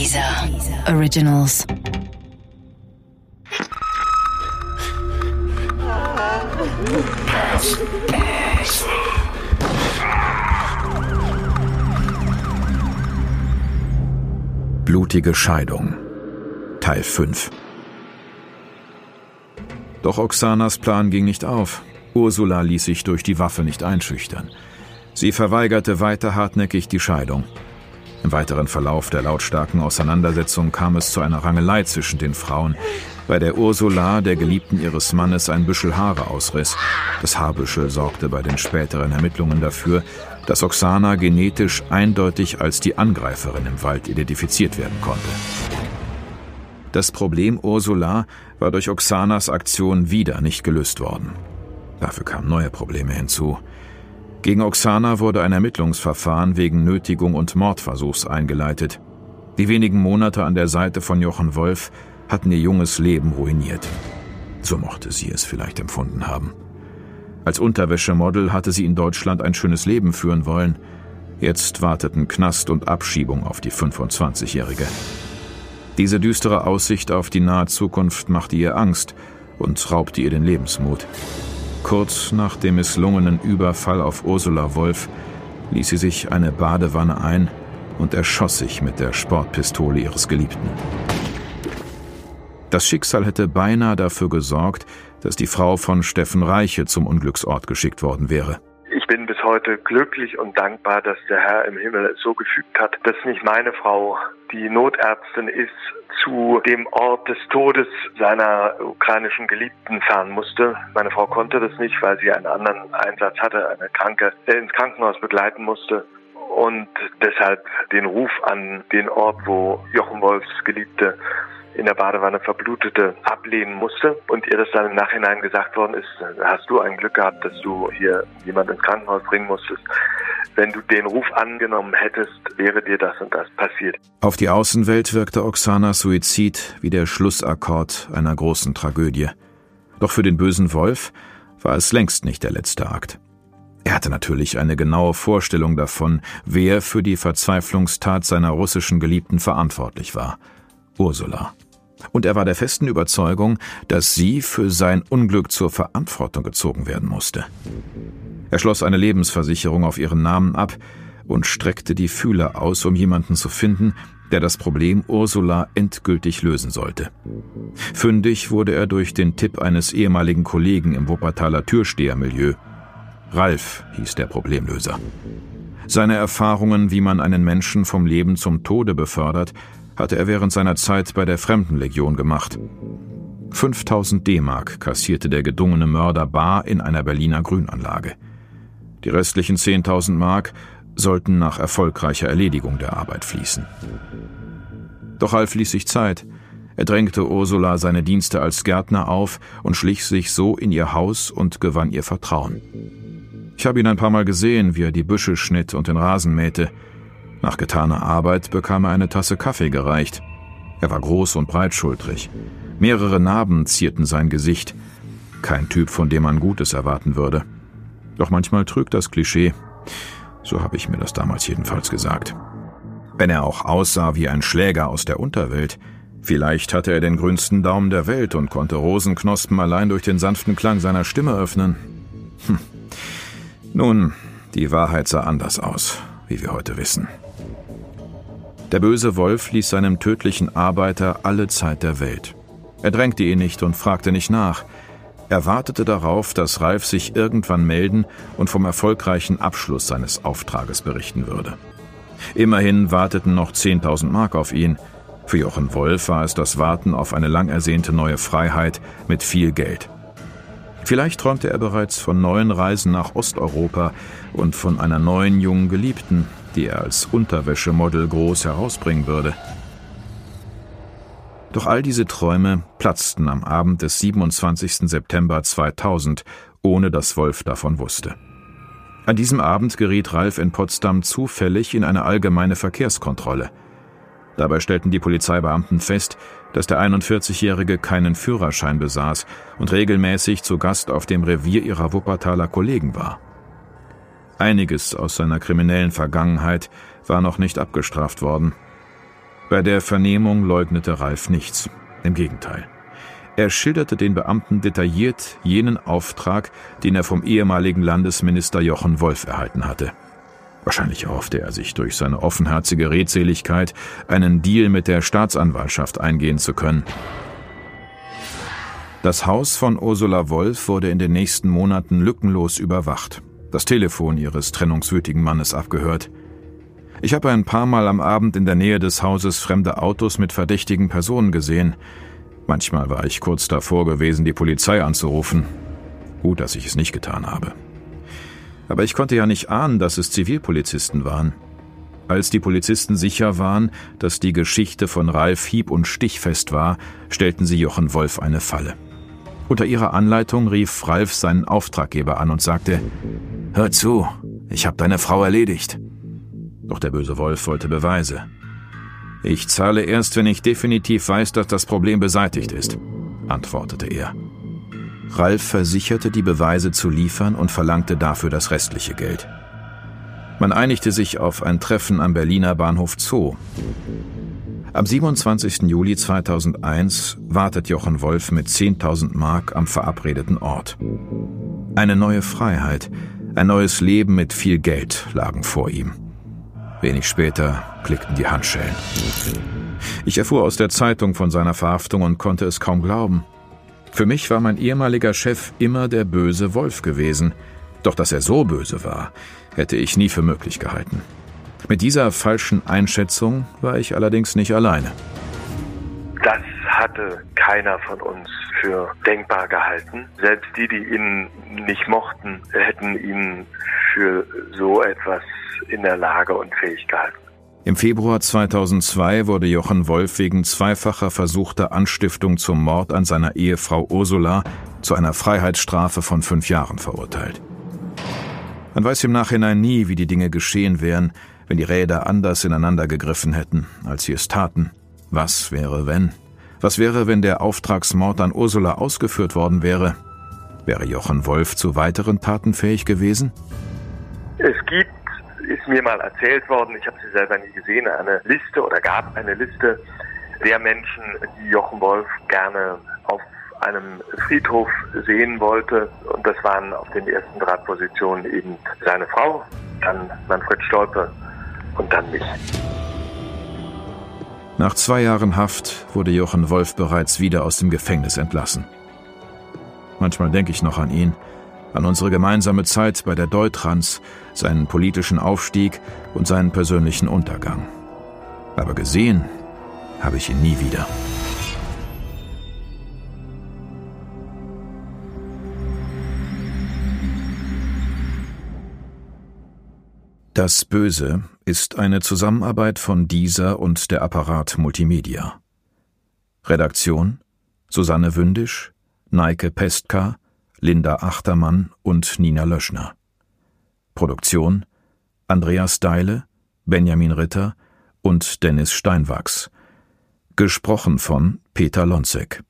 Dieser Originals. Blutige Scheidung Teil 5 Doch Oxanas Plan ging nicht auf. Ursula ließ sich durch die Waffe nicht einschüchtern. Sie verweigerte weiter hartnäckig die Scheidung. Im weiteren Verlauf der lautstarken Auseinandersetzung kam es zu einer Rangelei zwischen den Frauen, bei der Ursula der Geliebten ihres Mannes ein Büschel Haare ausriss. Das Haarbüschel sorgte bei den späteren Ermittlungen dafür, dass Oksana genetisch eindeutig als die Angreiferin im Wald identifiziert werden konnte. Das Problem Ursula war durch Oksanas Aktion wieder nicht gelöst worden. Dafür kamen neue Probleme hinzu. Gegen Oksana wurde ein Ermittlungsverfahren wegen Nötigung und Mordversuchs eingeleitet. Die wenigen Monate an der Seite von Jochen Wolf hatten ihr junges Leben ruiniert. So mochte sie es vielleicht empfunden haben. Als Unterwäschemodel hatte sie in Deutschland ein schönes Leben führen wollen. Jetzt warteten Knast und Abschiebung auf die 25-Jährige. Diese düstere Aussicht auf die nahe Zukunft machte ihr Angst und raubte ihr den Lebensmut. Kurz nach dem misslungenen Überfall auf Ursula Wolf ließ sie sich eine Badewanne ein und erschoss sich mit der Sportpistole ihres Geliebten. Das Schicksal hätte beinahe dafür gesorgt, dass die Frau von Steffen Reiche zum Unglücksort geschickt worden wäre. Bin bis heute glücklich und dankbar, dass der Herr im Himmel es so gefügt hat, dass nicht meine Frau die Notärztin ist, zu dem Ort des Todes seiner ukrainischen Geliebten fahren musste. Meine Frau konnte das nicht, weil sie einen anderen Einsatz hatte, eine Kranke, der ins Krankenhaus begleiten musste und deshalb den Ruf an den Ort, wo Jochen Wolfs Geliebte in der Badewanne verblutete, ablehnen musste und ihr das dann im Nachhinein gesagt worden ist, hast du ein Glück gehabt, dass du hier jemand ins Krankenhaus bringen musstest. Wenn du den Ruf angenommen hättest, wäre dir das und das passiert. Auf die Außenwelt wirkte Oksanas Suizid wie der Schlussakkord einer großen Tragödie. Doch für den bösen Wolf war es längst nicht der letzte Akt. Er hatte natürlich eine genaue Vorstellung davon, wer für die Verzweiflungstat seiner russischen Geliebten verantwortlich war. Ursula. Und er war der festen Überzeugung, dass sie für sein Unglück zur Verantwortung gezogen werden musste. Er schloss eine Lebensversicherung auf ihren Namen ab und streckte die Fühler aus, um jemanden zu finden, der das Problem Ursula endgültig lösen sollte. Fündig wurde er durch den Tipp eines ehemaligen Kollegen im Wuppertaler Türstehermilieu. Ralf hieß der Problemlöser. Seine Erfahrungen, wie man einen Menschen vom Leben zum Tode befördert, hatte er während seiner Zeit bei der Fremdenlegion gemacht. 5000 D-Mark kassierte der gedungene Mörder bar in einer Berliner Grünanlage. Die restlichen 10.000 Mark sollten nach erfolgreicher Erledigung der Arbeit fließen. Doch Alf ließ sich Zeit. Er drängte Ursula seine Dienste als Gärtner auf und schlich sich so in ihr Haus und gewann ihr Vertrauen. Ich habe ihn ein paar Mal gesehen, wie er die Büsche schnitt und den Rasen mähte. Nach getaner Arbeit bekam er eine Tasse Kaffee gereicht. Er war groß und breitschultrig. Mehrere Narben zierten sein Gesicht. Kein Typ, von dem man Gutes erwarten würde. Doch manchmal trügt das Klischee. So habe ich mir das damals jedenfalls gesagt. Wenn er auch aussah wie ein Schläger aus der Unterwelt, vielleicht hatte er den grünsten Daumen der Welt und konnte Rosenknospen allein durch den sanften Klang seiner Stimme öffnen. Hm. Nun, die Wahrheit sah anders aus, wie wir heute wissen. Der böse Wolf ließ seinem tödlichen Arbeiter alle Zeit der Welt. Er drängte ihn nicht und fragte nicht nach. Er wartete darauf, dass Ralf sich irgendwann melden und vom erfolgreichen Abschluss seines Auftrages berichten würde. Immerhin warteten noch 10.000 Mark auf ihn. Für Jochen Wolf war es das Warten auf eine lang ersehnte neue Freiheit mit viel Geld. Vielleicht träumte er bereits von neuen Reisen nach Osteuropa und von einer neuen jungen Geliebten, die er als Unterwäschemodel groß herausbringen würde. Doch all diese Träume platzten am Abend des 27. September 2000, ohne dass Wolf davon wusste. An diesem Abend geriet Ralf in Potsdam zufällig in eine allgemeine Verkehrskontrolle. Dabei stellten die Polizeibeamten fest, dass der 41-Jährige keinen Führerschein besaß und regelmäßig zu Gast auf dem Revier ihrer Wuppertaler Kollegen war. Einiges aus seiner kriminellen Vergangenheit war noch nicht abgestraft worden. Bei der Vernehmung leugnete Ralf nichts. Im Gegenteil. Er schilderte den Beamten detailliert jenen Auftrag, den er vom ehemaligen Landesminister Jochen Wolf erhalten hatte. Wahrscheinlich erhoffte er sich durch seine offenherzige Redseligkeit einen Deal mit der Staatsanwaltschaft eingehen zu können. Das Haus von Ursula Wolf wurde in den nächsten Monaten lückenlos überwacht, das Telefon ihres trennungswütigen Mannes abgehört. Ich habe ein paar Mal am Abend in der Nähe des Hauses fremde Autos mit verdächtigen Personen gesehen. Manchmal war ich kurz davor gewesen, die Polizei anzurufen. Gut, dass ich es nicht getan habe. Aber ich konnte ja nicht ahnen, dass es Zivilpolizisten waren. Als die Polizisten sicher waren, dass die Geschichte von Ralf hieb- und stichfest war, stellten sie Jochen Wolf eine Falle. Unter ihrer Anleitung rief Ralf seinen Auftraggeber an und sagte, Hör zu, ich habe deine Frau erledigt. Doch der böse Wolf wollte Beweise. Ich zahle erst, wenn ich definitiv weiß, dass das Problem beseitigt ist, antwortete er. Ralf versicherte, die Beweise zu liefern und verlangte dafür das restliche Geld. Man einigte sich auf ein Treffen am Berliner Bahnhof Zoo. Am 27. Juli 2001 wartet Jochen Wolf mit 10.000 Mark am verabredeten Ort. Eine neue Freiheit, ein neues Leben mit viel Geld lagen vor ihm. Wenig später klickten die Handschellen. Ich erfuhr aus der Zeitung von seiner Verhaftung und konnte es kaum glauben. Für mich war mein ehemaliger Chef immer der böse Wolf gewesen. Doch dass er so böse war, hätte ich nie für möglich gehalten. Mit dieser falschen Einschätzung war ich allerdings nicht alleine. Das hatte keiner von uns für denkbar gehalten. Selbst die, die ihn nicht mochten, hätten ihn für so etwas in der Lage und fähig gehalten. Im Februar 2002 wurde Jochen Wolf wegen zweifacher versuchter Anstiftung zum Mord an seiner Ehefrau Ursula zu einer Freiheitsstrafe von fünf Jahren verurteilt. Man weiß im Nachhinein nie, wie die Dinge geschehen wären, wenn die Räder anders ineinander gegriffen hätten, als sie es taten. Was wäre, wenn? Was wäre, wenn der Auftragsmord an Ursula ausgeführt worden wäre? Wäre Jochen Wolf zu weiteren Taten fähig gewesen? Es gibt, ist mir mal erzählt worden, ich habe sie selber nie gesehen, eine Liste oder gab eine Liste der Menschen, die Jochen Wolf gerne auf einem Friedhof sehen wollte. Und das waren auf den ersten drei Positionen eben seine Frau, dann Manfred Stolpe und dann mich. Nach zwei Jahren Haft wurde Jochen Wolf bereits wieder aus dem Gefängnis entlassen. Manchmal denke ich noch an ihn, an unsere gemeinsame Zeit bei der Deutrans, seinen politischen Aufstieg und seinen persönlichen Untergang. Aber gesehen habe ich ihn nie wieder. Das Böse ist eine Zusammenarbeit von dieser und der Apparat Multimedia. Redaktion Susanne Wündisch, Neike Pestka, Linda Achtermann und Nina Löschner. Produktion Andreas Deile, Benjamin Ritter und Dennis Steinwachs. Gesprochen von Peter Lonzek.